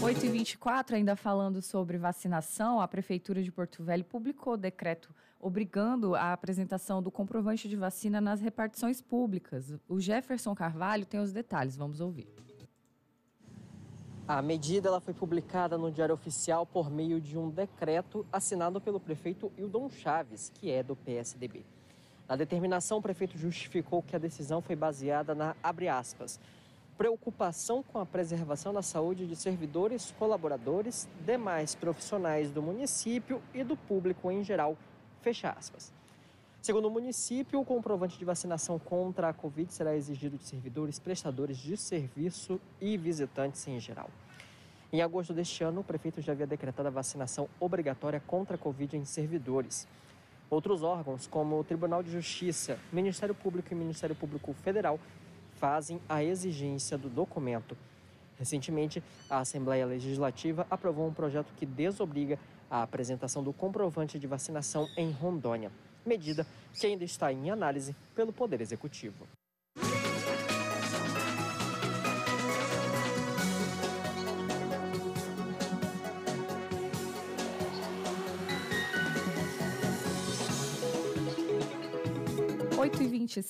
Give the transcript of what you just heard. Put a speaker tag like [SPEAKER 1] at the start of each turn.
[SPEAKER 1] 8 e 24 ainda falando sobre vacinação, a Prefeitura de Porto Velho publicou decreto obrigando a apresentação do comprovante de vacina nas repartições públicas. O Jefferson Carvalho tem os detalhes, vamos ouvir.
[SPEAKER 2] A medida ela foi publicada no Diário Oficial por meio de um decreto assinado pelo prefeito Hildon Chaves, que é do PSDB. Na determinação, o prefeito justificou que a decisão foi baseada na, abre aspas, preocupação com a preservação da saúde de servidores, colaboradores, demais profissionais do município e do público em geral. Fecha aspas. Segundo o município, o comprovante de vacinação contra a Covid será exigido de servidores, prestadores de serviço e visitantes em geral. Em agosto deste ano, o prefeito já havia decretado a vacinação obrigatória contra a Covid em servidores. Outros órgãos, como o Tribunal de Justiça, Ministério Público e Ministério Público Federal, fazem a exigência do documento. Recentemente, a Assembleia Legislativa aprovou um projeto que desobriga a apresentação do comprovante de vacinação em Rondônia, medida que ainda está em análise pelo Poder Executivo.
[SPEAKER 1] Oito e vinte.